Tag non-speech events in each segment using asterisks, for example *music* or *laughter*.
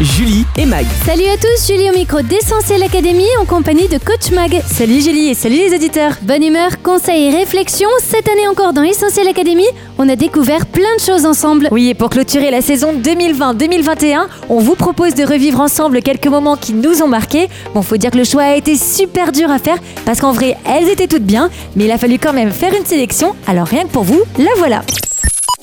Julie et Mag. Salut à tous, Julie au micro d'Essentiel Académie en compagnie de Coach Mag. Salut Julie et salut les auditeurs. Bonne humeur, conseils et réflexions. Cette année encore dans Essentiel Académie, on a découvert plein de choses ensemble. Oui, et pour clôturer la saison 2020-2021, on vous propose de revivre ensemble quelques moments qui nous ont marqués. Bon, faut dire que le choix a été super dur à faire parce qu'en vrai, elles étaient toutes bien, mais il a fallu quand même faire une sélection. Alors rien que pour vous, la voilà.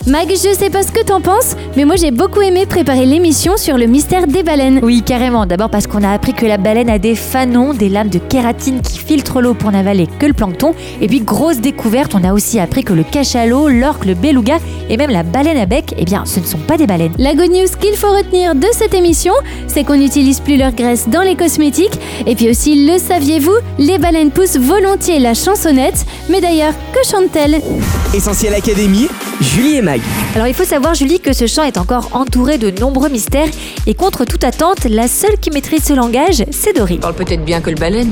Mag, je sais pas ce que t'en penses, mais moi j'ai beaucoup aimé préparer l'émission sur le mystère des baleines. Oui, carrément. D'abord parce qu'on a appris que la baleine a des fanons, des lames de kératine qui filtrent l'eau pour n'avaler que le plancton. Et puis, grosse découverte, on a aussi appris que le cachalot, l'orque, le beluga et même la baleine à bec, eh bien, ce ne sont pas des baleines. La good news qu'il faut retenir de cette émission, c'est qu'on n'utilise plus leur graisse dans les cosmétiques. Et puis aussi, le saviez-vous, les baleines poussent volontiers la chansonnette. Mais d'ailleurs, que chante-t-elle? Essentiel Académie. Julie et Mag. Alors il faut savoir Julie que ce chant est encore entouré de nombreux mystères et contre toute attente, la seule qui maîtrise ce langage, c'est Dory. Parle peut-être bien que le baleine.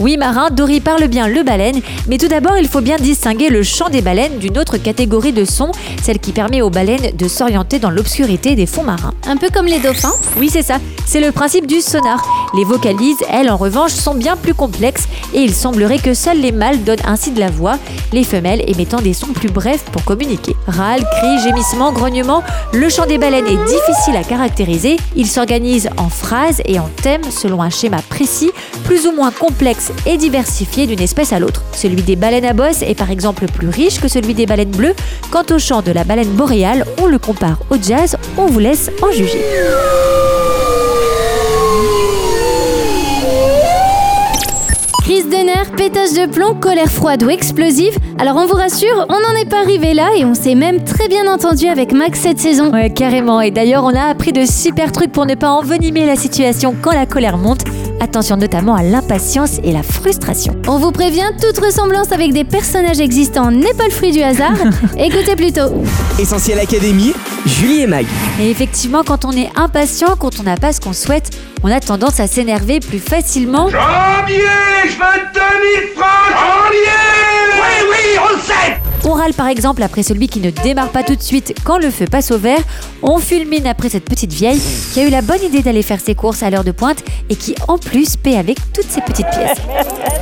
Oui marin, Dory parle bien le baleine, mais tout d'abord il faut bien distinguer le chant des baleines d'une autre catégorie de son, celle qui permet aux baleines de s'orienter dans l'obscurité des fonds marins. Un peu comme les dauphins Oui c'est ça, c'est le principe du sonar. Les vocalises, elles en revanche, sont bien plus complexes et il semblerait que seuls les mâles donnent ainsi de la voix, les femelles émettant des sons plus brefs pour communiquer. Râles, cris, gémissements, grognements, le chant des baleines est difficile à caractériser, il s'organise en phrases et en thèmes selon un schéma précis, plus ou moins complexe et diversifié d'une espèce à l'autre. Celui des baleines à bosse est par exemple plus riche que celui des baleines bleues. Quant au chant de la baleine boréale, on le compare au jazz, on vous laisse en juger. Crise de nerfs, pétage de plomb, colère froide ou explosive. Alors on vous rassure, on n'en est pas arrivé là et on s'est même très bien entendu avec Max cette saison. Ouais, carrément. Et d'ailleurs, on a appris de super trucs pour ne pas envenimer la situation quand la colère monte. Attention notamment à l'impatience et la frustration. On vous prévient, toute ressemblance avec des personnages existants n'est pas le fruit du hasard. *laughs* Écoutez plutôt. Essentiel Académie. Julie et Mag. Et effectivement, quand on est impatient, quand on n'a pas ce qu'on souhaite, on a tendance à s'énerver plus facilement. Janvier, je veux 2000 francs Janvier Oui, oui, on le sait On râle par exemple après celui qui ne démarre pas tout de suite quand le feu passe au vert. On fulmine après cette petite vieille qui a eu la bonne idée d'aller faire ses courses à l'heure de pointe et qui en plus paie avec toutes ses petites pièces.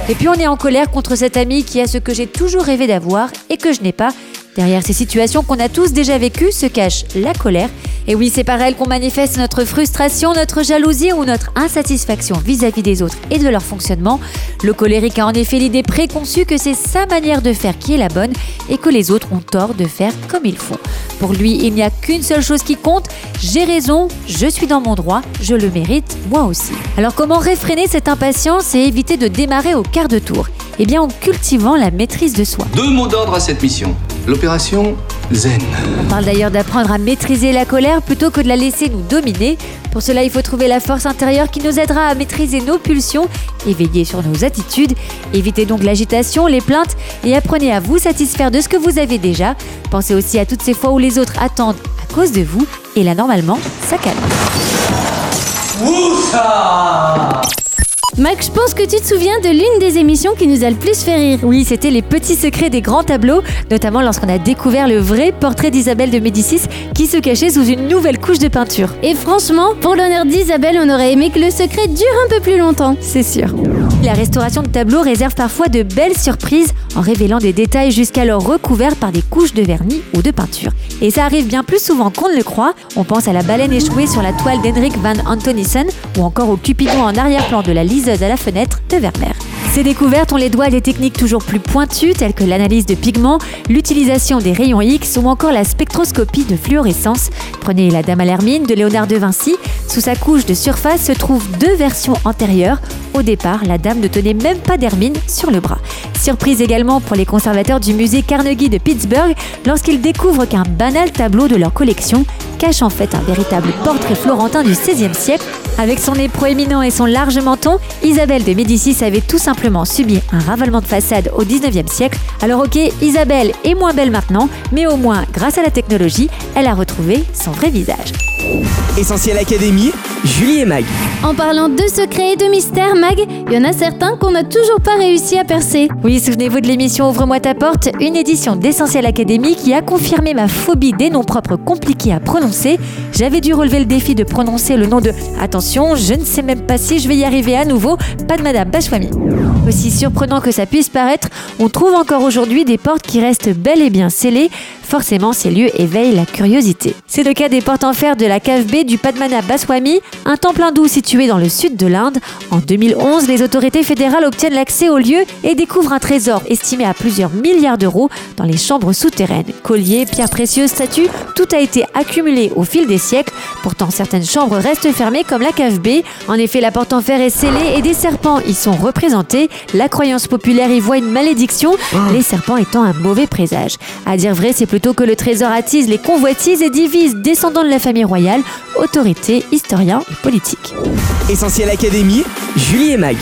Et puis on est en colère contre cet ami qui a ce que j'ai toujours rêvé d'avoir et que je n'ai pas. Derrière ces situations qu'on a tous déjà vécues se cache la colère. Et oui, c'est par elle qu'on manifeste notre frustration, notre jalousie ou notre insatisfaction vis-à-vis des autres et de leur fonctionnement. Le colérique a en effet l'idée préconçue que c'est sa manière de faire qui est la bonne et que les autres ont tort de faire comme ils font. Pour lui, il n'y a qu'une seule chose qui compte, j'ai raison, je suis dans mon droit, je le mérite, moi aussi. Alors comment réfréner cette impatience et éviter de démarrer au quart de tour? Eh bien en cultivant la maîtrise de soi. Deux mots d'ordre à cette mission. L'opération Zen. On parle d'ailleurs d'apprendre à maîtriser la colère plutôt que de la laisser nous dominer. Pour cela, il faut trouver la force intérieure qui nous aidera à maîtriser nos pulsions et veiller sur nos attitudes. Évitez donc l'agitation, les plaintes et apprenez à vous satisfaire de ce que vous avez déjà. Pensez aussi à toutes ces fois où les autres attendent à cause de vous et là, normalement, ça calme. Max, je pense que tu te souviens de l'une des émissions qui nous a le plus fait rire. Oui, c'était les petits secrets des grands tableaux, notamment lorsqu'on a découvert le vrai portrait d'Isabelle de Médicis qui se cachait sous une nouvelle couche de peinture. Et franchement, pour l'honneur d'Isabelle, on aurait aimé que le secret dure un peu plus longtemps. C'est sûr. La restauration de tableaux réserve parfois de belles surprises en révélant des détails jusqu'alors recouverts par des couches de vernis ou de peinture. Et ça arrive bien plus souvent qu'on ne le croit. On pense à la baleine échouée sur la toile d'Henrik van Antonissen ou encore au cupidon en arrière-plan de la à la fenêtre de Vermeer. Ces découvertes, on les doit à des techniques toujours plus pointues telles que l'analyse de pigments, l'utilisation des rayons X ou encore la spectroscopie de fluorescence. Prenez la Dame à l'Hermine de Léonard de Vinci. Sous sa couche de surface se trouvent deux versions antérieures. Au départ, la dame ne tenait même pas d'hermine sur le bras. Surprise également pour les conservateurs du musée Carnegie de Pittsburgh lorsqu'ils découvrent qu'un banal tableau de leur collection cache en fait un véritable portrait florentin du XVIe siècle. Avec son nez proéminent et son large menton, Isabelle de Médicis avait tout simplement subi un ravalement de façade au XIXe siècle. Alors ok, Isabelle est moins belle maintenant, mais au moins, grâce à la technologie, elle a retrouvé son vrai visage. Essentiel Académie, Julie et Mag. En parlant de secrets et de mystères, Mag, il y en a certains qu'on n'a toujours pas réussi à percer. Oui, souvenez-vous de l'émission Ouvre-moi ta porte, une édition d'Essentiel Académie qui a confirmé ma phobie des noms propres compliqués à prononcer. J'avais dû relever le défi de prononcer le nom de Attention, je ne sais même pas si je vais y arriver à nouveau, pas de Madame Bachwami. Aussi surprenant que ça puisse paraître, on trouve encore aujourd'hui des portes qui restent bel et bien scellées. Forcément, ces lieux éveillent la curiosité. C'est le cas des portes en fer de la cave B du Padmana Baswami, un temple hindou situé dans le sud de l'Inde. En 2011, les autorités fédérales obtiennent l'accès au lieu et découvrent un trésor estimé à plusieurs milliards d'euros dans les chambres souterraines. Colliers, pierres précieuses, statues, tout a été accumulé au fil des siècles. Pourtant, certaines chambres restent fermées comme la cave B. En effet, la porte en fer est scellée et des serpents y sont représentés. La croyance populaire y voit une malédiction, les serpents étant un mauvais présage. À dire vrai, c'est plutôt que le trésor attise les convoitises et divise descendants de la famille royale, autorités, historiens et politiques. Essentiel Académie, Julie et Mag.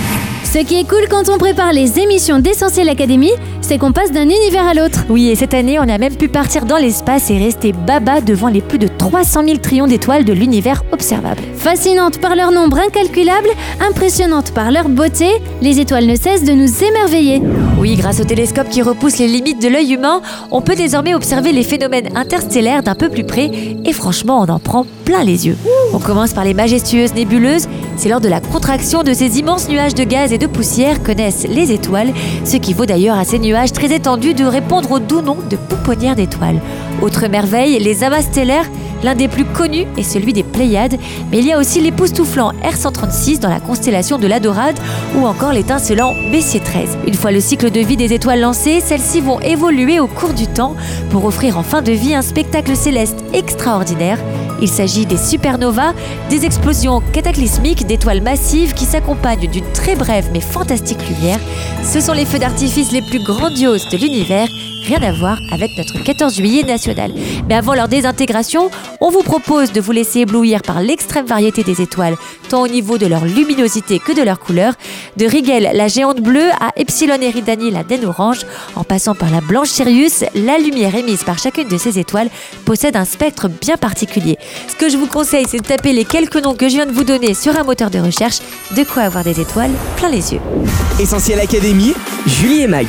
Ce qui est cool quand on prépare les émissions d'Essentiel Académie, c'est qu'on passe d'un univers à l'autre. Oui, et cette année, on a même pu partir dans l'espace et rester baba devant les plus de 300 000 trillions d'étoiles de l'univers observable. Fascinantes par leur nombre incalculable, impressionnantes par leur beauté, les étoiles ne cessent de nous émerveiller. Oui, grâce au télescope qui repousse les limites de l'œil humain, on peut désormais observer les phénomènes interstellaires d'un peu plus près et franchement, on en prend plein les yeux. On commence par les majestueuses nébuleuses. C'est lors de la contraction de ces immenses nuages de gaz et de poussière que naissent les étoiles, ce qui vaut d'ailleurs à ces nuages très étendus de répondre au doux nom de pouponnières d'étoiles. Autre merveille, les amas stellaires L'un des plus connus est celui des Pléiades, mais il y a aussi l'époustouflant R136 dans la constellation de l'Adorade ou encore l'étincelant Bessier 13. Une fois le cycle de vie des étoiles lancé, celles-ci vont évoluer au cours du temps pour offrir en fin de vie un spectacle céleste extraordinaire. Il s'agit des supernovas, des explosions cataclysmiques d'étoiles massives qui s'accompagnent d'une très brève mais fantastique lumière. Ce sont les feux d'artifice les plus grandioses de l'univers rien à voir avec notre 14 juillet national. Mais avant leur désintégration, on vous propose de vous laisser éblouir par l'extrême variété des étoiles, tant au niveau de leur luminosité que de leur couleur, de Rigel, la géante bleue, à Epsilon Eridani, la naine orange, en passant par la blanche Sirius, la lumière émise par chacune de ces étoiles possède un spectre bien particulier. Ce que je vous conseille, c'est de taper les quelques noms que je viens de vous donner sur un moteur de recherche, de quoi avoir des étoiles plein les yeux. Essentiel Académie, Julie et Mag.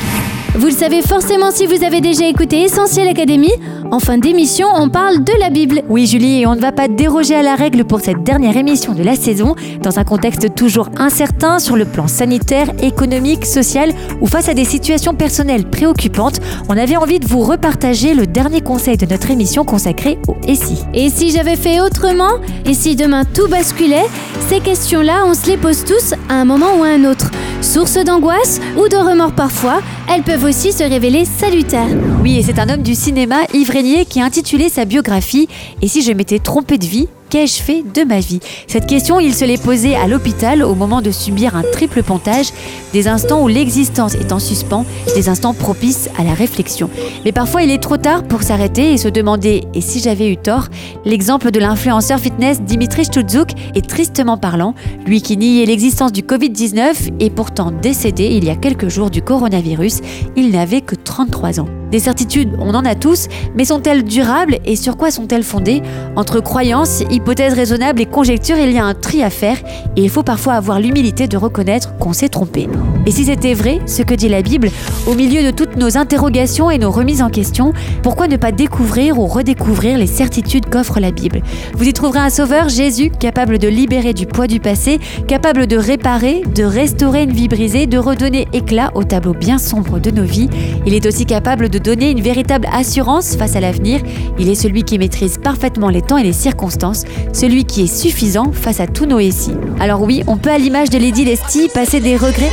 Vous le savez forcément si vous avez déjà écouté Essentiel Académie. En fin d'émission, on parle de la Bible. Oui, Julie, on ne va pas déroger à la règle pour cette dernière émission de la saison, dans un contexte toujours incertain sur le plan sanitaire, économique, social ou face à des situations personnelles préoccupantes. On avait envie de vous repartager le dernier conseil de notre émission consacrée au SI. Et si j'avais fait autrement? Et si demain tout basculait? Ces questions-là, on se les pose tous à un moment ou à un autre. Source d'angoisse ou de remords parfois, elles peuvent aussi se révéler salutaires. Oui, et c'est un homme du cinéma, Yves qui a intitulé sa biographie Et si je m'étais trompé de vie Qu'ai-je fait de ma vie Cette question, il se l'est posée à l'hôpital au moment de subir un triple pontage, des instants où l'existence est en suspens, des instants propices à la réflexion. Mais parfois, il est trop tard pour s'arrêter et se demander et si j'avais eu tort L'exemple de l'influenceur fitness Dimitri Stutzouk est tristement parlant, lui qui niait l'existence du Covid-19 et pourtant décédé il y a quelques jours du coronavirus, il n'avait que 33 ans. Des certitudes, on en a tous, mais sont-elles durables et sur quoi sont-elles fondées Entre croyances, hypothèses raisonnables et conjectures, il y a un tri à faire et il faut parfois avoir l'humilité de reconnaître qu'on s'est trompé. Et si c'était vrai, ce que dit la Bible, au milieu de toutes nos interrogations et nos remises en question, pourquoi ne pas découvrir ou redécouvrir les certitudes qu'offre la Bible? Vous y trouverez un sauveur, Jésus, capable de libérer du poids du passé, capable de réparer, de restaurer une vie brisée, de redonner éclat au tableau bien sombre de nos vies. Il est aussi capable de donner une véritable assurance face à l'avenir. Il est celui qui maîtrise parfaitement les temps et les circonstances, celui qui est suffisant face à tous nos récits. Alors oui, on peut à l'image de Lady Lestie passer des regrets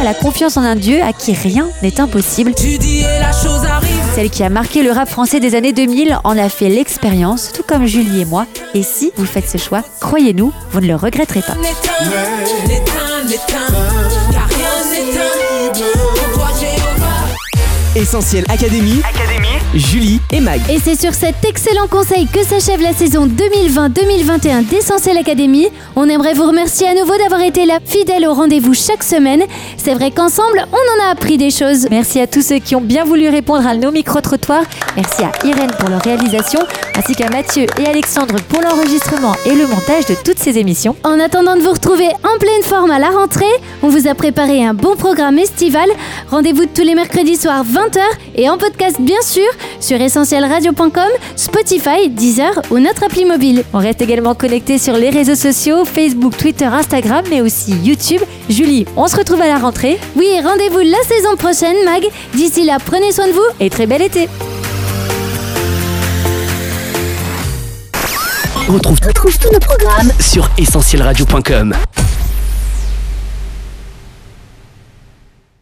à la confiance en un Dieu à qui rien n'est impossible. Celle qui a marqué le rap français des années 2000 en a fait l'expérience, tout comme Julie et moi. Et si vous faites ce choix, croyez-nous, vous ne le regretterez pas. Essentiel Académie, Julie et Mag. Et c'est sur cet excellent conseil que s'achève la saison 2020-2021 d'Essentiel Academy. On aimerait vous remercier à nouveau d'avoir été là, fidèle au rendez-vous chaque semaine. C'est vrai qu'ensemble, on en a appris des choses. Merci à tous ceux qui ont bien voulu répondre à nos micro-trottoirs. Merci à Irène pour leur réalisation, ainsi qu'à Mathieu et Alexandre pour l'enregistrement et le montage de toutes ces émissions. En attendant de vous retrouver en pleine forme à la rentrée, on vous a préparé un bon programme estival. Rendez-vous tous les mercredis soirs 20h et en podcast bien sûr sur essentielradio.com, Spotify, Deezer ou notre appli mobile. On reste également connecté sur les réseaux sociaux, Facebook, Twitter, Instagram, mais aussi YouTube. Julie, on se retrouve à la rentrée Oui, rendez-vous la saison prochaine, Mag. D'ici là, prenez soin de vous. et très bel été. On retrouve tous nos programmes sur essentielradio.com.